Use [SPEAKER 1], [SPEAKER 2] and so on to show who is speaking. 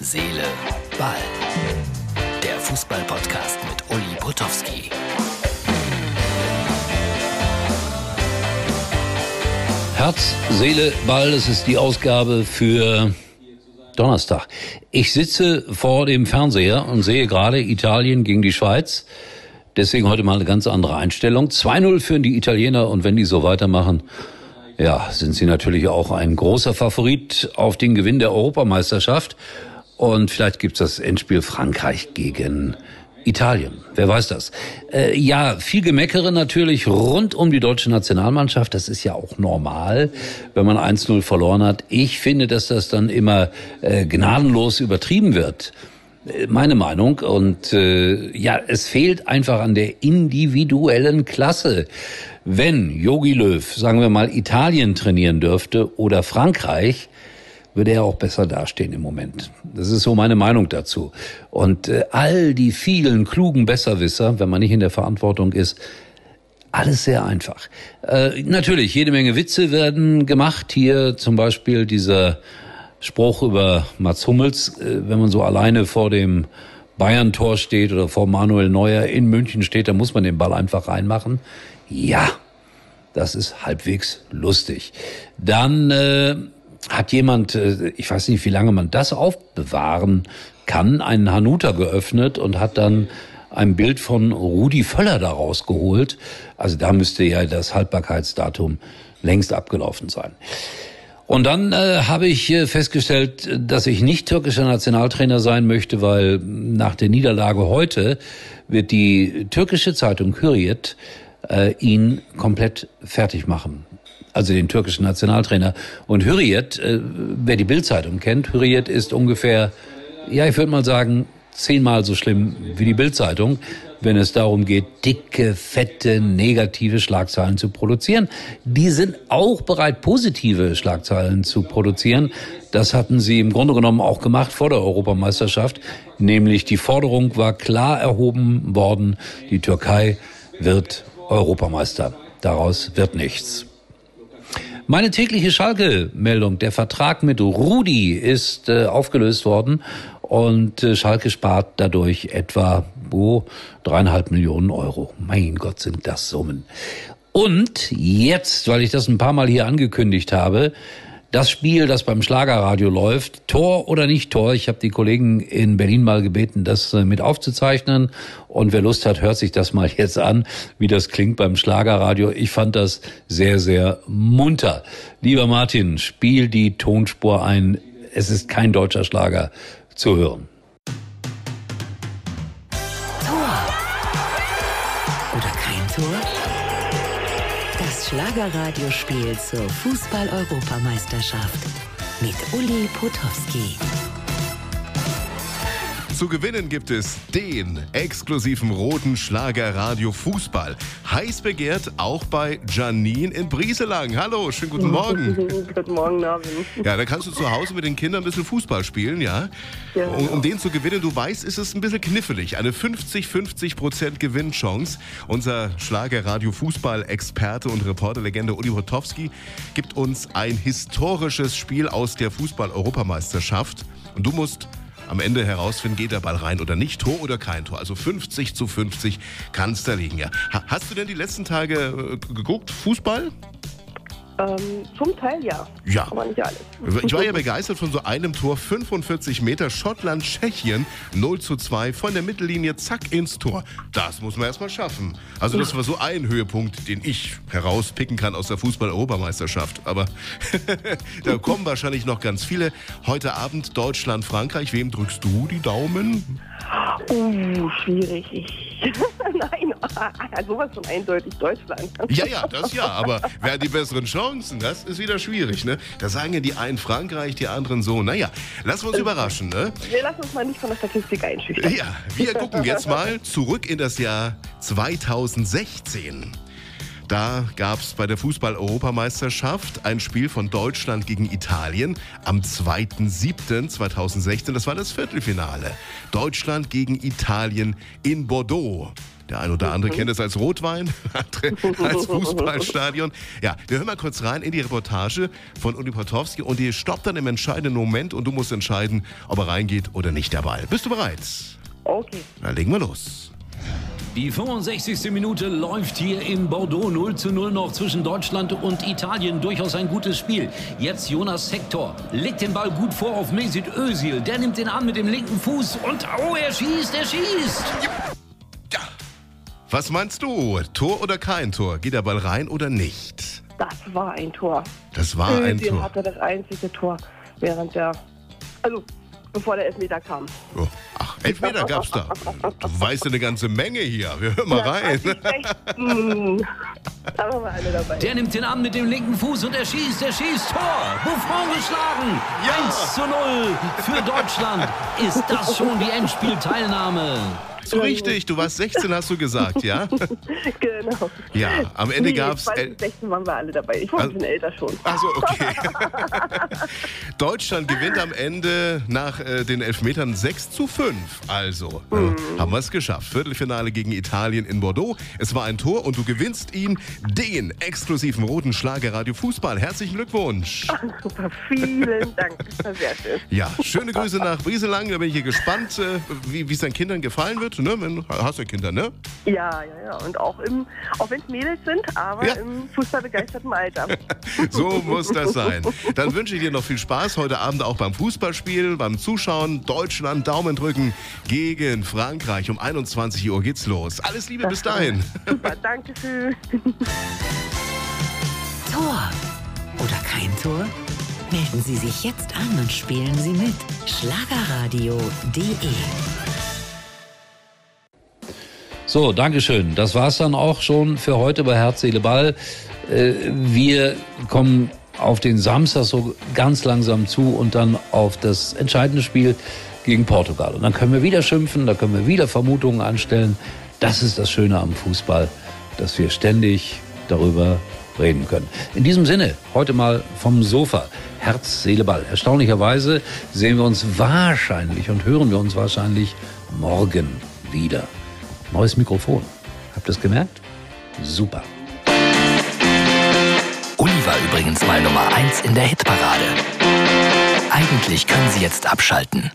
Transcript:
[SPEAKER 1] Seele, Ball. Der Fußball-Podcast mit Uli Potowski.
[SPEAKER 2] Herz, Seele, Ball, das ist die Ausgabe für Donnerstag. Ich sitze vor dem Fernseher und sehe gerade Italien gegen die Schweiz. Deswegen heute mal eine ganz andere Einstellung. 2-0 führen die Italiener und wenn die so weitermachen, ja, sind sie natürlich auch ein großer Favorit auf den Gewinn der Europameisterschaft. Und vielleicht gibt's das Endspiel Frankreich gegen Italien. Wer weiß das? Äh, ja, viel Gemeckere natürlich rund um die deutsche Nationalmannschaft. Das ist ja auch normal, wenn man 1-0 verloren hat. Ich finde, dass das dann immer äh, gnadenlos übertrieben wird. Äh, meine Meinung. Und äh, ja, es fehlt einfach an der individuellen Klasse. Wenn Yogi Löw, sagen wir mal, Italien trainieren dürfte oder Frankreich, würde er auch besser dastehen im Moment. Das ist so meine Meinung dazu. Und äh, all die vielen klugen Besserwisser, wenn man nicht in der Verantwortung ist, alles sehr einfach. Äh, natürlich, jede Menge Witze werden gemacht. Hier zum Beispiel dieser Spruch über Mats Hummels, äh, wenn man so alleine vor dem Bayern-Tor steht oder vor Manuel Neuer in München steht, dann muss man den Ball einfach reinmachen. Ja, das ist halbwegs lustig. Dann äh, hat jemand, äh, ich weiß nicht, wie lange man das aufbewahren kann, einen Hanuta geöffnet und hat dann ein Bild von Rudi Völler daraus geholt. Also da müsste ja das Haltbarkeitsdatum längst abgelaufen sein. Und dann äh, habe ich äh, festgestellt, dass ich nicht türkischer Nationaltrainer sein möchte, weil nach der Niederlage heute wird die türkische Zeitung Hürriyet äh, ihn komplett fertig machen also den türkischen Nationaltrainer. Und Hürriyet, äh, wer die Bildzeitung kennt, Hürriyet ist ungefähr, ja, ich würde mal sagen, zehnmal so schlimm wie die Bildzeitung, wenn es darum geht, dicke, fette, negative Schlagzeilen zu produzieren. Die sind auch bereit, positive Schlagzeilen zu produzieren. Das hatten sie im Grunde genommen auch gemacht vor der Europameisterschaft. Nämlich die Forderung war klar erhoben worden, die Türkei wird Europameister. Daraus wird nichts. Meine tägliche Schalke-Meldung. Der Vertrag mit Rudi ist äh, aufgelöst worden und äh, Schalke spart dadurch etwa oh, dreieinhalb Millionen Euro. Mein Gott, sind das Summen. Und jetzt, weil ich das ein paar Mal hier angekündigt habe, das Spiel, das beim Schlagerradio läuft, Tor oder nicht Tor. Ich habe die Kollegen in Berlin mal gebeten, das äh, mit aufzuzeichnen. Und wer Lust hat, hört sich das mal jetzt an, wie das klingt beim Schlagerradio. Ich fand das sehr, sehr munter. Lieber Martin, spiel die Tonspur ein. Es ist kein deutscher Schlager zu hören.
[SPEAKER 1] Schlagerradiospiel zur Fußball-Europameisterschaft mit Uli Potowski.
[SPEAKER 3] Zu gewinnen gibt es den exklusiven roten Schlager Radio Fußball. Heiß begehrt auch bei Janine in Brieselang. Hallo, schönen guten Morgen.
[SPEAKER 4] guten Morgen, Narvin.
[SPEAKER 3] Ja, da kannst du zu Hause mit den Kindern ein bisschen Fußball spielen, ja? ja um, um, den zu gewinnen, du weißt, ist es ein bisschen knifflig. Eine 50-50% Gewinnchance. Unser Schlager Radio Fußball-Experte und Reporterlegende Uli Hotowski gibt uns ein historisches Spiel aus der Fußball-Europameisterschaft. Und du musst am Ende herausfinden, geht der Ball rein oder nicht, Tor oder kein Tor. Also 50 zu 50 kann es da liegen. Ja. Hast du denn die letzten Tage äh, geguckt, Fußball?
[SPEAKER 4] Ähm, zum Teil ja.
[SPEAKER 3] Ja.
[SPEAKER 4] Aber nicht alles.
[SPEAKER 3] Ich war ja begeistert von so einem Tor, 45 Meter, Schottland, Tschechien, 0 zu 2, von der Mittellinie, zack, ins Tor. Das muss man erstmal schaffen. Also das war so ein Höhepunkt, den ich herauspicken kann aus der Fußball-Europameisterschaft. Aber da kommen wahrscheinlich noch ganz viele. Heute Abend Deutschland, Frankreich. Wem drückst du die Daumen?
[SPEAKER 4] Uh, schwierig. Nein, sowas von eindeutig Deutschland.
[SPEAKER 3] Ja, ja, das ja, aber wer hat die besseren Chancen? Das ist wieder schwierig, ne? Da sagen ja die einen Frankreich, die anderen so. Naja, lassen wir uns überraschen, ne?
[SPEAKER 4] Wir lassen uns mal nicht von der Statistik einschüchtern.
[SPEAKER 3] Ja, wir gucken jetzt mal zurück in das Jahr 2016. Da gab es bei der Fußball-Europameisterschaft ein Spiel von Deutschland gegen Italien am 2.7.2016. Das war das Viertelfinale. Deutschland gegen Italien in Bordeaux. Der ein oder andere kennt es als Rotwein, andere als Fußballstadion. Ja, wir hören mal kurz rein in die Reportage von Uli Potowski und die stoppt dann im entscheidenden Moment und du musst entscheiden, ob er reingeht oder nicht der Ball. Bist du bereit?
[SPEAKER 4] Okay.
[SPEAKER 3] Dann legen wir los.
[SPEAKER 2] Die 65. Minute läuft hier in Bordeaux 0 zu 0 noch zwischen Deutschland und Italien. Durchaus ein gutes Spiel. Jetzt Jonas Sektor legt den Ball gut vor auf Mesut Özil. Der nimmt den an mit dem linken Fuß und oh, er schießt, er schießt.
[SPEAKER 3] Was meinst du? Tor oder kein Tor? Geht der Ball rein oder nicht?
[SPEAKER 4] Das war ein Tor.
[SPEAKER 3] Das war ein
[SPEAKER 4] Özil
[SPEAKER 3] Tor.
[SPEAKER 4] hatte das einzige Tor während der. Also, bevor der Elfmeter kam.
[SPEAKER 3] Oh, ach, Elfmeter gab's da. Du weißt ja eine ganze Menge hier. Wir hören mal rein.
[SPEAKER 4] Hm. Da dabei.
[SPEAKER 2] Der nimmt den an mit dem linken Fuß und er schießt, er schießt. Tor! Buffon geschlagen.
[SPEAKER 3] Ja.
[SPEAKER 2] 1 zu 0 für Deutschland. Ist das schon die Endspielteilnahme?
[SPEAKER 3] So richtig, du warst 16, hast du gesagt, ja?
[SPEAKER 4] genau.
[SPEAKER 3] Ja, am Ende
[SPEAKER 4] Nee,
[SPEAKER 3] gab's.
[SPEAKER 4] 2016 waren wir alle dabei. Ich war ein
[SPEAKER 3] Also-
[SPEAKER 4] bisschen älter schon.
[SPEAKER 3] Also okay. Deutschland gewinnt am Ende nach äh, den Elfmetern 6 zu 5. Also äh, haben wir es geschafft. Viertelfinale gegen Italien in Bordeaux. Es war ein Tor und du gewinnst ihm den exklusiven roten Schlagerradio Fußball. Herzlichen Glückwunsch.
[SPEAKER 4] Super, vielen Dank. Das war sehr schön.
[SPEAKER 3] Ja, schöne Grüße nach Brieselang. Da bin ich hier gespannt, äh, wie es deinen Kindern gefallen wird. Ne? Wenn, hast du Kinder, ne?
[SPEAKER 4] Ja, ja, ja. Und auch, im, auch wenn es Mädels sind, aber
[SPEAKER 3] Ja.
[SPEAKER 4] im fußballbegeisterten Alter.
[SPEAKER 3] So muss das sein. Dann wünsche ich dir noch viel Spaß heute Abend auch beim Fußballspiel, beim Zuschauen. Deutschland Daumen drücken gegen Frankreich. Um 21 Uhr geht's los. Alles Liebe bis dahin.
[SPEAKER 4] Super, danke schön.
[SPEAKER 1] Tor oder kein Tor? Melden Sie sich jetzt an und spielen Sie mit. Schlagerradio.de
[SPEAKER 2] So, Dankeschön. Das war's dann auch schon für heute bei Herz, Seele, Ball. Äh, Wir kommen auf den Samstag so ganz langsam zu und dann auf das entscheidende Spiel gegen Portugal. Und dann können wir wieder schimpfen, da können wir wieder Vermutungen anstellen. Das ist das Schöne am Fußball, dass wir ständig darüber reden können. In diesem Sinne, heute mal vom Sofa. Herz, Seele, Ball. Erstaunlicherweise sehen wir uns wahrscheinlich und hören wir uns wahrscheinlich morgen wieder. Neues Mikrofon. Habt ihr es gemerkt? Super.
[SPEAKER 5] Uli war übrigens mal Nummer 1 in der Hitparade. Eigentlich können Sie jetzt abschalten.